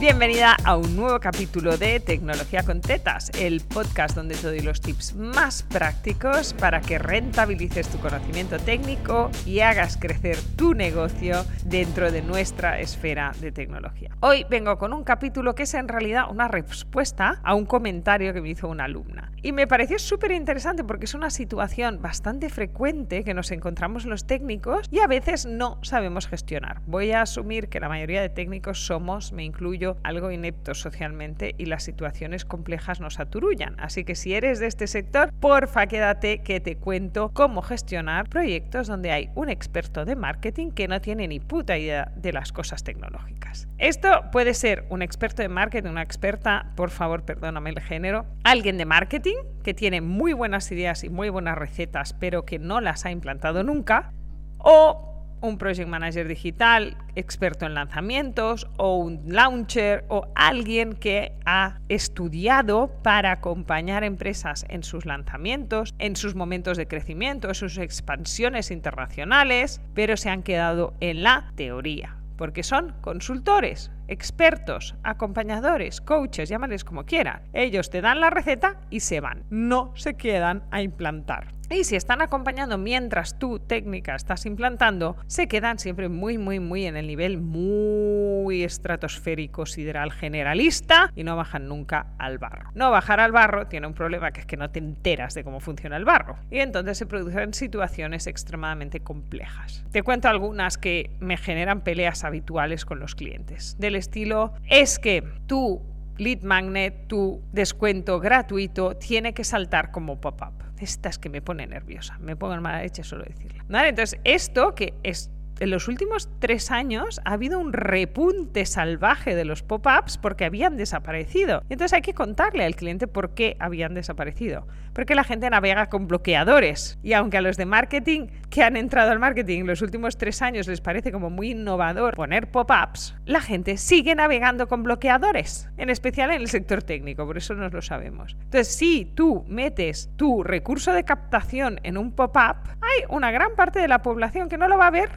Bienvenida a un nuevo capítulo de Tecnología con Tetas, el podcast donde te doy los tips más prácticos para que rentabilices tu conocimiento técnico y hagas crecer tu negocio dentro de nuestra esfera de tecnología. Hoy vengo con un capítulo que es en realidad una respuesta a un comentario que me hizo una alumna. Y me pareció súper interesante porque es una situación bastante frecuente que nos encontramos los técnicos y a veces no sabemos gestionar. Voy a asumir que la mayoría de técnicos somos, me incluyo, algo ineptos socialmente y las situaciones complejas nos aturullan. Así que si eres de este sector, porfa quédate que te cuento cómo gestionar proyectos donde hay un experto de marketing que no tiene ni puta idea de las cosas tecnológicas. Esto puede ser un experto de marketing, una experta, por favor, perdóname el género, alguien de marketing que tiene muy buenas ideas y muy buenas recetas, pero que no las ha implantado nunca, o un project manager digital experto en lanzamientos o un launcher o alguien que ha estudiado para acompañar empresas en sus lanzamientos, en sus momentos de crecimiento, en sus expansiones internacionales, pero se han quedado en la teoría, porque son consultores, expertos, acompañadores, coaches, llámales como quieran. Ellos te dan la receta y se van, no se quedan a implantar. Y si están acompañando mientras tu técnica estás implantando, se quedan siempre muy, muy, muy en el nivel muy estratosférico, sideral, generalista y no bajan nunca al barro. No bajar al barro tiene un problema que es que no te enteras de cómo funciona el barro y entonces se producen situaciones extremadamente complejas. Te cuento algunas que me generan peleas habituales con los clientes. Estilo, es que tú lead magnet, tu descuento gratuito, tiene que saltar como pop-up. Estas que me pone nerviosa, me pongo en mala leche solo decirlo. ¿Vale? Entonces, esto que es en los últimos tres años ha habido un repunte salvaje de los pop-ups porque habían desaparecido. Entonces hay que contarle al cliente por qué habían desaparecido. Porque la gente navega con bloqueadores. Y aunque a los de marketing que han entrado al marketing en los últimos tres años les parece como muy innovador poner pop-ups, la gente sigue navegando con bloqueadores. En especial en el sector técnico, por eso no lo sabemos. Entonces, si tú metes tu recurso de captación en un pop-up, hay una gran parte de la población que no lo va a ver.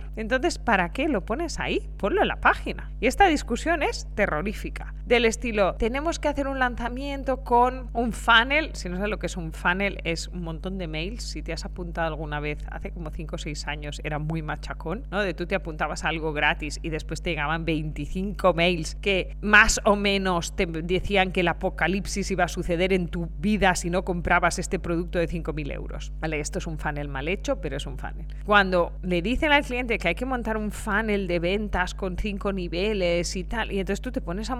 ¿Para qué lo pones ahí? Ponlo en la página. Y esta discusión es terrorífica. Del estilo, tenemos que hacer un lanzamiento con un funnel. Si no sabes lo que es un funnel, es un montón de mails. Si te has apuntado alguna vez, hace como 5 o 6 años, era muy machacón, ¿no? De tú te apuntabas algo gratis y después te llegaban 25 mails que más o menos te decían que el apocalipsis iba a suceder en tu vida si no comprabas este producto de 5.000 euros. Vale, esto es un funnel mal hecho, pero es un funnel. Cuando le dicen al cliente que hay que montar un funnel de ventas con cinco niveles y tal, y entonces tú te pones a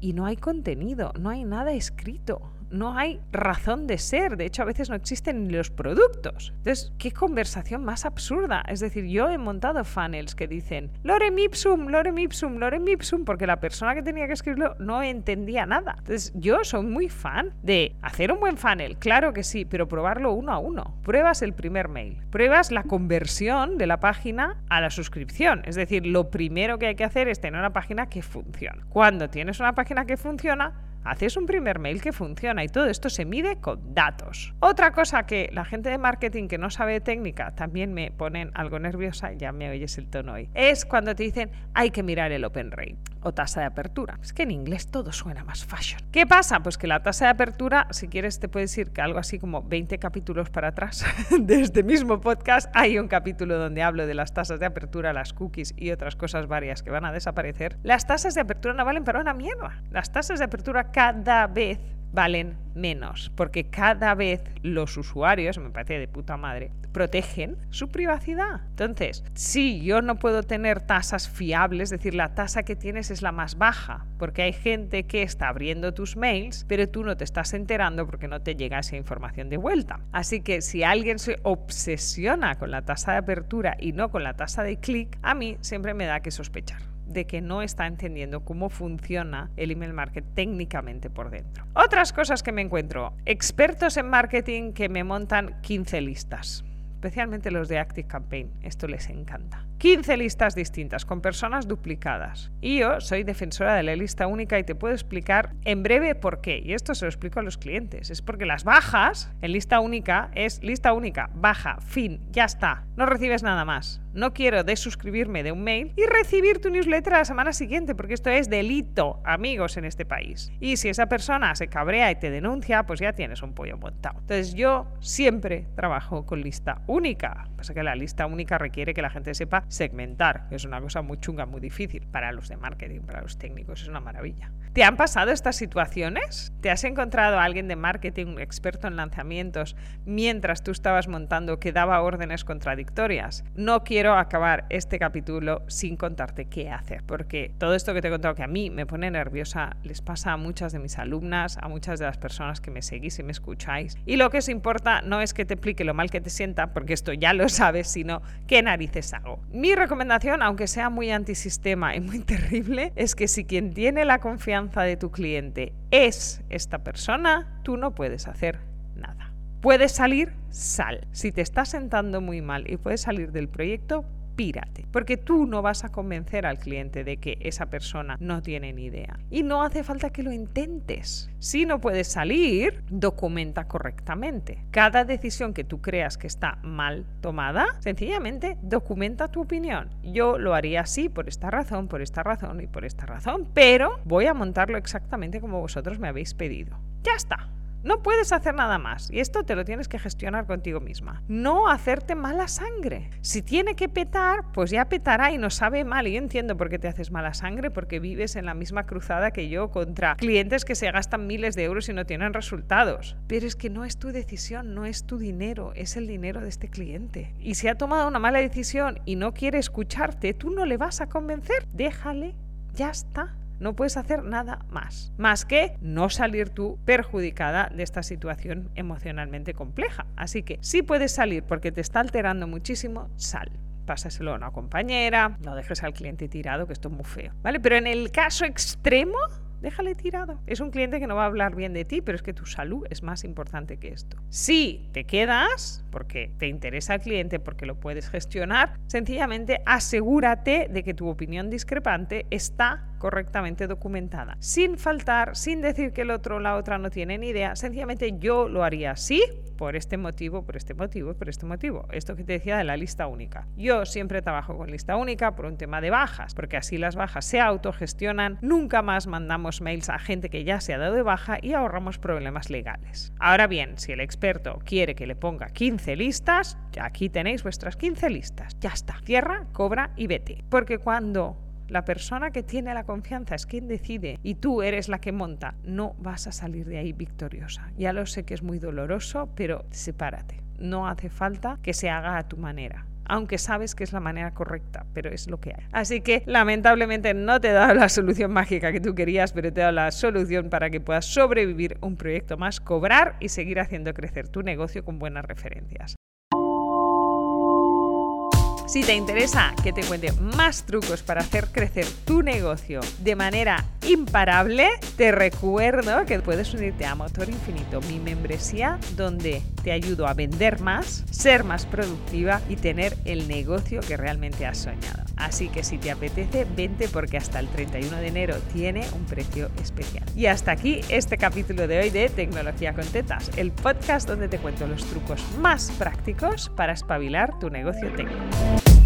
y no hay contenido, no hay nada escrito no hay razón de ser. De hecho, a veces no existen los productos. Entonces, qué conversación más absurda. Es decir, yo he montado funnels que dicen lorem ipsum, lorem ipsum, lorem ipsum, porque la persona que tenía que escribirlo no entendía nada. Entonces, yo soy muy fan de hacer un buen funnel, claro que sí, pero probarlo uno a uno. Pruebas el primer mail, pruebas la conversión de la página a la suscripción. Es decir, lo primero que hay que hacer es tener una página que funcione. Cuando tienes una página que funciona, haces un primer mail que funciona y todo esto se mide con datos. Otra cosa que la gente de marketing que no sabe técnica también me ponen algo nerviosa, ya me oyes el tono hoy, es cuando te dicen hay que mirar el open rate o tasa de apertura. Es que en inglés todo suena más fashion. ¿Qué pasa? Pues que la tasa de apertura, si quieres te puedes ir que algo así como 20 capítulos para atrás de este mismo podcast hay un capítulo donde hablo de las tasas de apertura, las cookies y otras cosas varias que van a desaparecer. Las tasas de apertura no valen para una mierda. Las tasas de apertura cada vez valen menos, porque cada vez los usuarios, me parece de puta madre, protegen su privacidad. Entonces, si yo no puedo tener tasas fiables, es decir, la tasa que tienes es la más baja, porque hay gente que está abriendo tus mails, pero tú no te estás enterando porque no te llega esa información de vuelta. Así que si alguien se obsesiona con la tasa de apertura y no con la tasa de clic, a mí siempre me da que sospechar de que no está entendiendo cómo funciona el email marketing técnicamente por dentro. Otras cosas que me encuentro, expertos en marketing que me montan 15 listas especialmente los de Active Campaign. Esto les encanta. 15 listas distintas con personas duplicadas. Y yo soy defensora de la lista única y te puedo explicar en breve por qué. Y esto se lo explico a los clientes. Es porque las bajas en lista única es lista única, baja, fin, ya está. No recibes nada más. No quiero desuscribirme de un mail y recibir tu newsletter a la semana siguiente, porque esto es delito, amigos, en este país. Y si esa persona se cabrea y te denuncia, pues ya tienes un pollo montado. Entonces yo siempre trabajo con lista única. Pasa que la lista única requiere que la gente sepa segmentar, que es una cosa muy chunga, muy difícil para los de marketing, para los técnicos, es una maravilla. ¿Te han pasado estas situaciones? ¿Te has encontrado a alguien de marketing, un experto en lanzamientos, mientras tú estabas montando que daba órdenes contradictorias? No quiero acabar este capítulo sin contarte qué hacer, porque todo esto que te he contado que a mí me pone nerviosa les pasa a muchas de mis alumnas, a muchas de las personas que me seguís y me escucháis. Y lo que os importa no es que te explique lo mal que te sienta, porque esto ya lo sabes, sino qué narices hago. Mi recomendación, aunque sea muy antisistema y muy terrible, es que si quien tiene la confianza de tu cliente es esta persona, tú no puedes hacer nada. Puedes salir, sal. Si te estás sentando muy mal y puedes salir del proyecto, pírate, porque tú no vas a convencer al cliente de que esa persona no tiene ni idea. Y no hace falta que lo intentes. Si no puedes salir, documenta correctamente. Cada decisión que tú creas que está mal tomada, sencillamente documenta tu opinión. Yo lo haría así por esta razón, por esta razón y por esta razón, pero voy a montarlo exactamente como vosotros me habéis pedido. Ya está. No puedes hacer nada más y esto te lo tienes que gestionar contigo misma. No hacerte mala sangre. Si tiene que petar, pues ya petará y no sabe mal. Y yo entiendo por qué te haces mala sangre, porque vives en la misma cruzada que yo contra clientes que se gastan miles de euros y no tienen resultados. Pero es que no es tu decisión, no es tu dinero, es el dinero de este cliente. Y si ha tomado una mala decisión y no quiere escucharte, tú no le vas a convencer. Déjale, ya está. No puedes hacer nada más, más que no salir tú perjudicada de esta situación emocionalmente compleja. Así que si puedes salir porque te está alterando muchísimo, sal pásaselo a una compañera, no dejes al cliente tirado, que esto es muy feo, ¿vale? Pero en el caso extremo, déjale tirado. Es un cliente que no va a hablar bien de ti, pero es que tu salud es más importante que esto. Si te quedas, porque te interesa el cliente, porque lo puedes gestionar, sencillamente asegúrate de que tu opinión discrepante está correctamente documentada, sin faltar, sin decir que el otro o la otra no tiene ni idea, sencillamente yo lo haría así, por este motivo, por este motivo, por este motivo. Esto que te decía de la lista única. Yo siempre trabajo con lista única por un tema de bajas, porque así las bajas se autogestionan, nunca más mandamos mails a gente que ya se ha dado de baja y ahorramos problemas legales. Ahora bien, si el experto quiere que le ponga 15 listas, aquí tenéis vuestras 15 listas. Ya está. Cierra, cobra y vete. Porque cuando la persona que tiene la confianza es quien decide y tú eres la que monta. No vas a salir de ahí victoriosa. Ya lo sé que es muy doloroso, pero sepárate. No hace falta que se haga a tu manera aunque sabes que es la manera correcta, pero es lo que hay. Así que lamentablemente no te he dado la solución mágica que tú querías, pero te he dado la solución para que puedas sobrevivir un proyecto más, cobrar y seguir haciendo crecer tu negocio con buenas referencias. Si te interesa que te cuente más trucos para hacer crecer tu negocio de manera imparable, te recuerdo que puedes unirte a Motor Infinito, mi membresía, donde te ayudo a vender más, ser más productiva y tener el negocio que realmente has soñado. Así que si te apetece, vente porque hasta el 31 de enero tiene un precio especial. Y hasta aquí este capítulo de hoy de Tecnología con Tetas, el podcast donde te cuento los trucos más prácticos para espabilar tu negocio técnico.